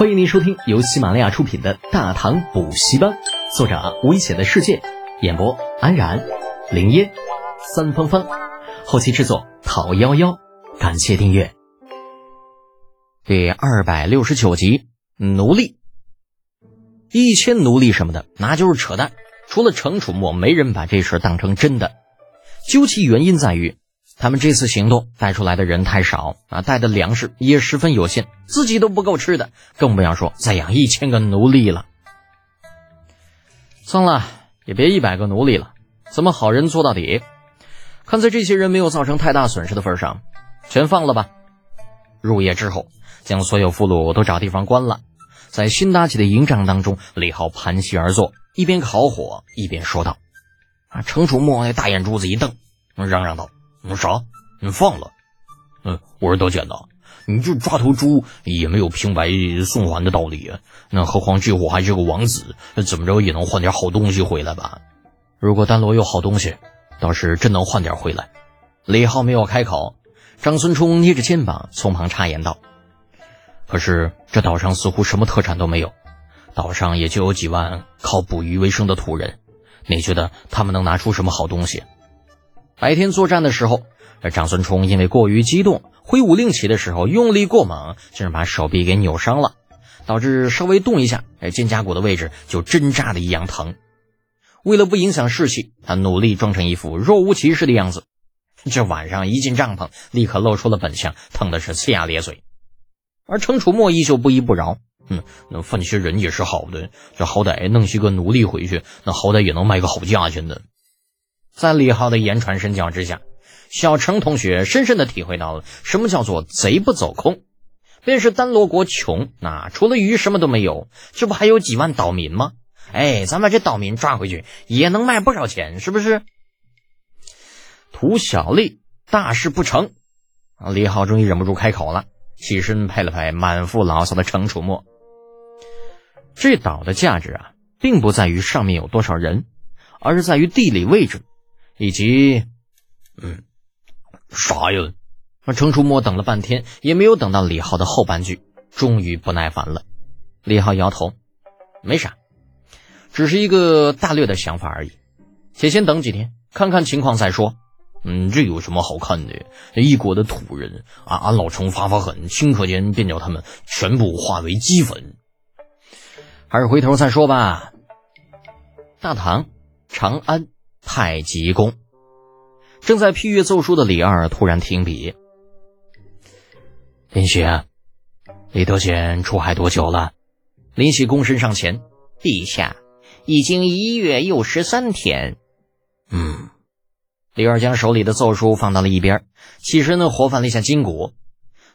欢迎您收听由喜马拉雅出品的《大唐补习班》，作者危险的世界，演播安然、林烟、三芳芳，后期制作陶幺幺。感谢订阅。第二百六十九集，奴隶，一千奴隶什么的，那就是扯淡。除了程楚墨，没人把这事当成真的。究其原因，在于。他们这次行动带出来的人太少啊，带的粮食也十分有限，自己都不够吃的，更不要说再养一千个奴隶了。算了，也别一百个奴隶了，咱们好人做到底。看在这些人没有造成太大损失的份上，全放了吧。入夜之后，将所有俘虏都找地方关了。在新搭起的营帐当中，李浩盘膝而坐，一边烤火一边说道：“啊！”程楚墨那大眼珠子一瞪，嚷嚷道。啥？你放了？嗯，我是德简呐，你就抓头猪也没有平白送还的道理。那何况这货还是个王子，怎么着也能换点好东西回来吧？如果丹罗有好东西，倒是真能换点回来。李浩没有开口，张孙冲捏着肩膀从旁插言道：“可是这岛上似乎什么特产都没有，岛上也就有几万靠捕鱼为生的土人，你觉得他们能拿出什么好东西？”白天作战的时候，长孙冲因为过于激动，挥舞令旗的时候用力过猛，竟然把手臂给扭伤了，导致稍微动一下，哎，肩胛骨的位置就针扎的一样疼。为了不影响士气，他努力装成一副若无其事的样子。这晚上一进帐篷，立刻露出了本相，疼的是呲牙咧嘴。而程楚墨依旧不依不饶，嗯，那放些人也是好的，这好歹弄些个奴隶回去，那好歹也能卖个好价钱的。在李浩的言传身教之下，小程同学深深的体会到了什么叫做贼不走空。便是丹罗国穷，那除了鱼什么都没有，这不还有几万岛民吗？哎，咱把这岛民抓回去，也能卖不少钱，是不是？图小利，大事不成。李浩终于忍不住开口了，起身拍了拍满腹牢骚的程楚墨。这岛的价值啊，并不在于上面有多少人，而是在于地理位置。以及，嗯，啥呀？那程初墨等了半天，也没有等到李浩的后半句，终于不耐烦了。李浩摇头，没啥，只是一个大略的想法而已。且先等几天，看看情况再说。嗯，这有什么好看的？一国的土人啊，俺老程发发狠，顷刻间便叫他们全部化为齑粉。还是回头再说吧。大唐，长安。太极宫，正在批阅奏书的李二突然停笔。林喜，李德显出海多久了？林喜躬身上前，陛下，已经一月又十三天。嗯，李二将手里的奏书放到了一边，起身呢，活泛了一下筋骨。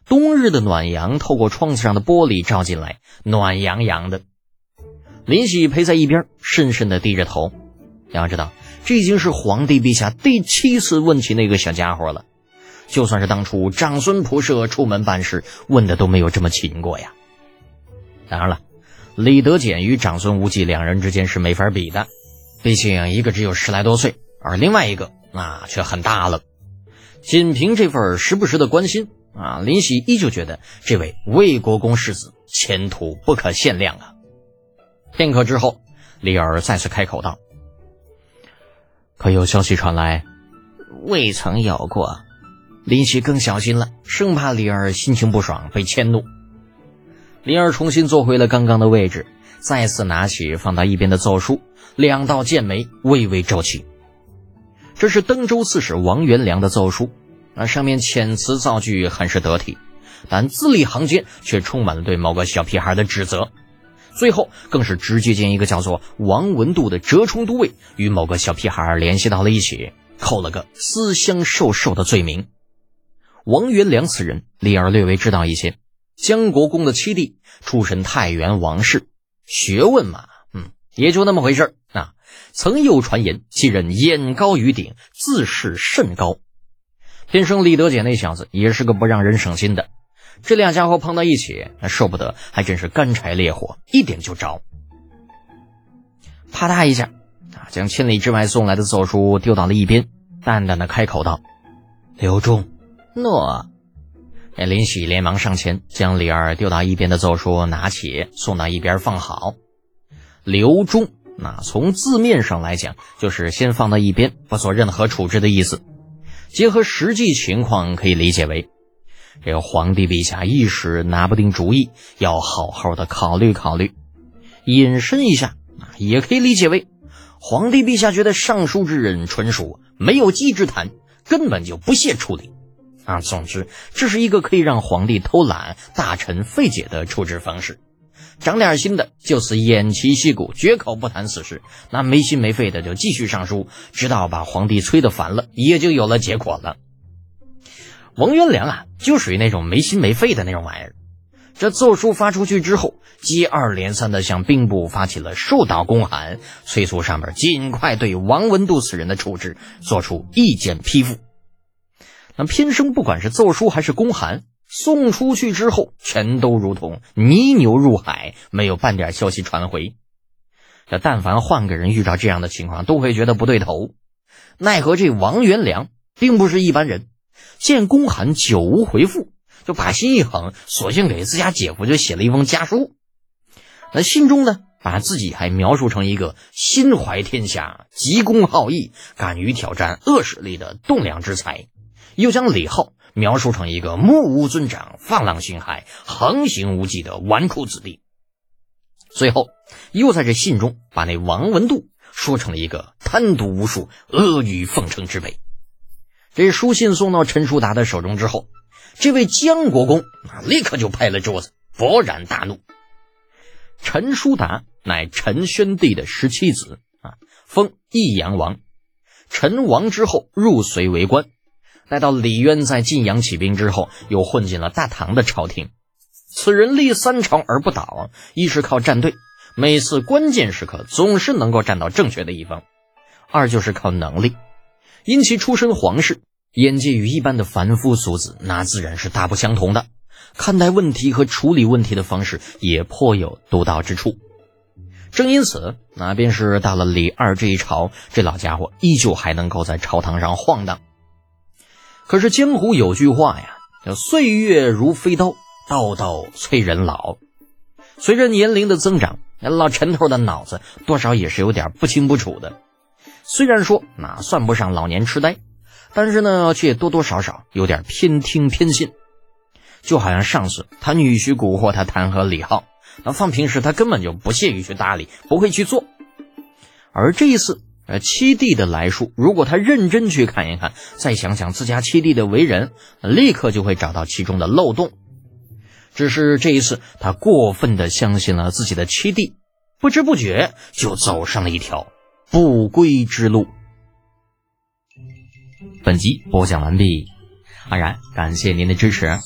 冬日的暖阳透过窗子上的玻璃照进来，暖洋洋的。林喜陪在一边，深深的低着头。要知道。这已经是皇帝陛下第七次问起那个小家伙了，就算是当初长孙仆射出门办事问的都没有这么勤过呀。当然了，李德俭与长孙无忌两人之间是没法比的，毕竟一个只有十来多岁，而另外一个那却很大了。仅凭这份时不时的关心啊，林喜依旧觉得这位魏国公世子前途不可限量啊。片刻之后，李儿再次开口道。可有消息传来？未曾有过。林喜更小心了，生怕李儿心情不爽被迁怒。李儿重新坐回了刚刚的位置，再次拿起放到一边的奏书，两道剑眉微微皱起。这是登州刺史王元良的奏书，那上面遣词造句很是得体，但字里行间却充满了对某个小屁孩的指责。最后更是直接将一个叫做王文度的折冲都尉与某个小屁孩联系到了一起，扣了个私相授受的罪名。王元良此人，李儿略微知道一些。江国公的七弟，出身太原王氏，学问嘛，嗯，也就那么回事儿啊。曾有传言，其人眼高于顶，自视甚高。天生李德俭那小子也是个不让人省心的。这俩家伙碰到一起，那受不得，还真是干柴烈火，一点就着。啪嗒一下，啊，将千里之外送来的奏书丢到了一边，淡淡的开口道：“刘忠，诺。”哎，林喜连忙上前将李二丢到一边的奏书拿起，送到一边放好。刘忠，那从字面上来讲，就是先放到一边，不做任何处置的意思。结合实际情况，可以理解为，这个皇帝陛下一时拿不定主意，要好好的考虑考虑。引申一下，也可以理解为，皇帝陛下觉得上书之人纯属没有稽之谈，根本就不屑处理。啊，总之，这是一个可以让皇帝偷懒、大臣费解的处置方式。长点心的，就是偃旗息鼓，绝口不谈此事；那没心没肺的，就继续上书，直到把皇帝催得烦了，也就有了结果了。王元良啊，就属于那种没心没肺的那种玩意儿。这奏书发出去之后，接二连三的向兵部发起了数道公函，催促上面尽快对王文度此人的处置做出意见批复。那偏生不管是奏书还是公函送出去之后，全都如同泥牛入海，没有半点消息传回。这但凡换个人遇到这样的情况，都会觉得不对头。奈何这王元良并不是一般人，见公函久无回复，就把心一横，索性给自家姐夫就写了一封家书。那信中呢，把自己还描述成一个心怀天下、急公好义、敢于挑战恶势力的栋梁之才。又将李浩描述成一个目无尊长、放浪形骸、横行无忌的纨绔子弟，最后又在这信中把那王文度说成了一个贪渎无数、阿谀奉承之辈。这书信送到陈叔达的手中之后，这位江国公啊，立刻就拍了桌子，勃然大怒。陈叔达乃陈宣帝的十七子啊，封益阳王。陈王之后入隋为官。待到李渊在晋阳起兵之后，又混进了大唐的朝廷。此人立三朝而不倒，一是靠站队，每次关键时刻总是能够站到正确的一方；二就是靠能力，因其出身皇室，眼界与一般的凡夫俗子那自然是大不相同的，看待问题和处理问题的方式也颇有独到之处。正因此，那便是到了李二这一朝，这老家伙依旧还能够在朝堂上晃荡。可是江湖有句话呀，叫“岁月如飞刀，刀刀催人老”。随着年龄的增长，老陈头的脑子多少也是有点不清不楚的。虽然说那算不上老年痴呆，但是呢，却多多少少有点偏听偏信。就好像上次他女婿蛊惑他弹劾李浩，那放平时他根本就不屑于去搭理，不会去做。而这一次。呃，七弟的来书，如果他认真去看一看，再想想自家七弟的为人，立刻就会找到其中的漏洞。只是这一次，他过分的相信了自己的七弟，不知不觉就走上了一条不归之路。本集播讲完毕，安然感谢您的支持。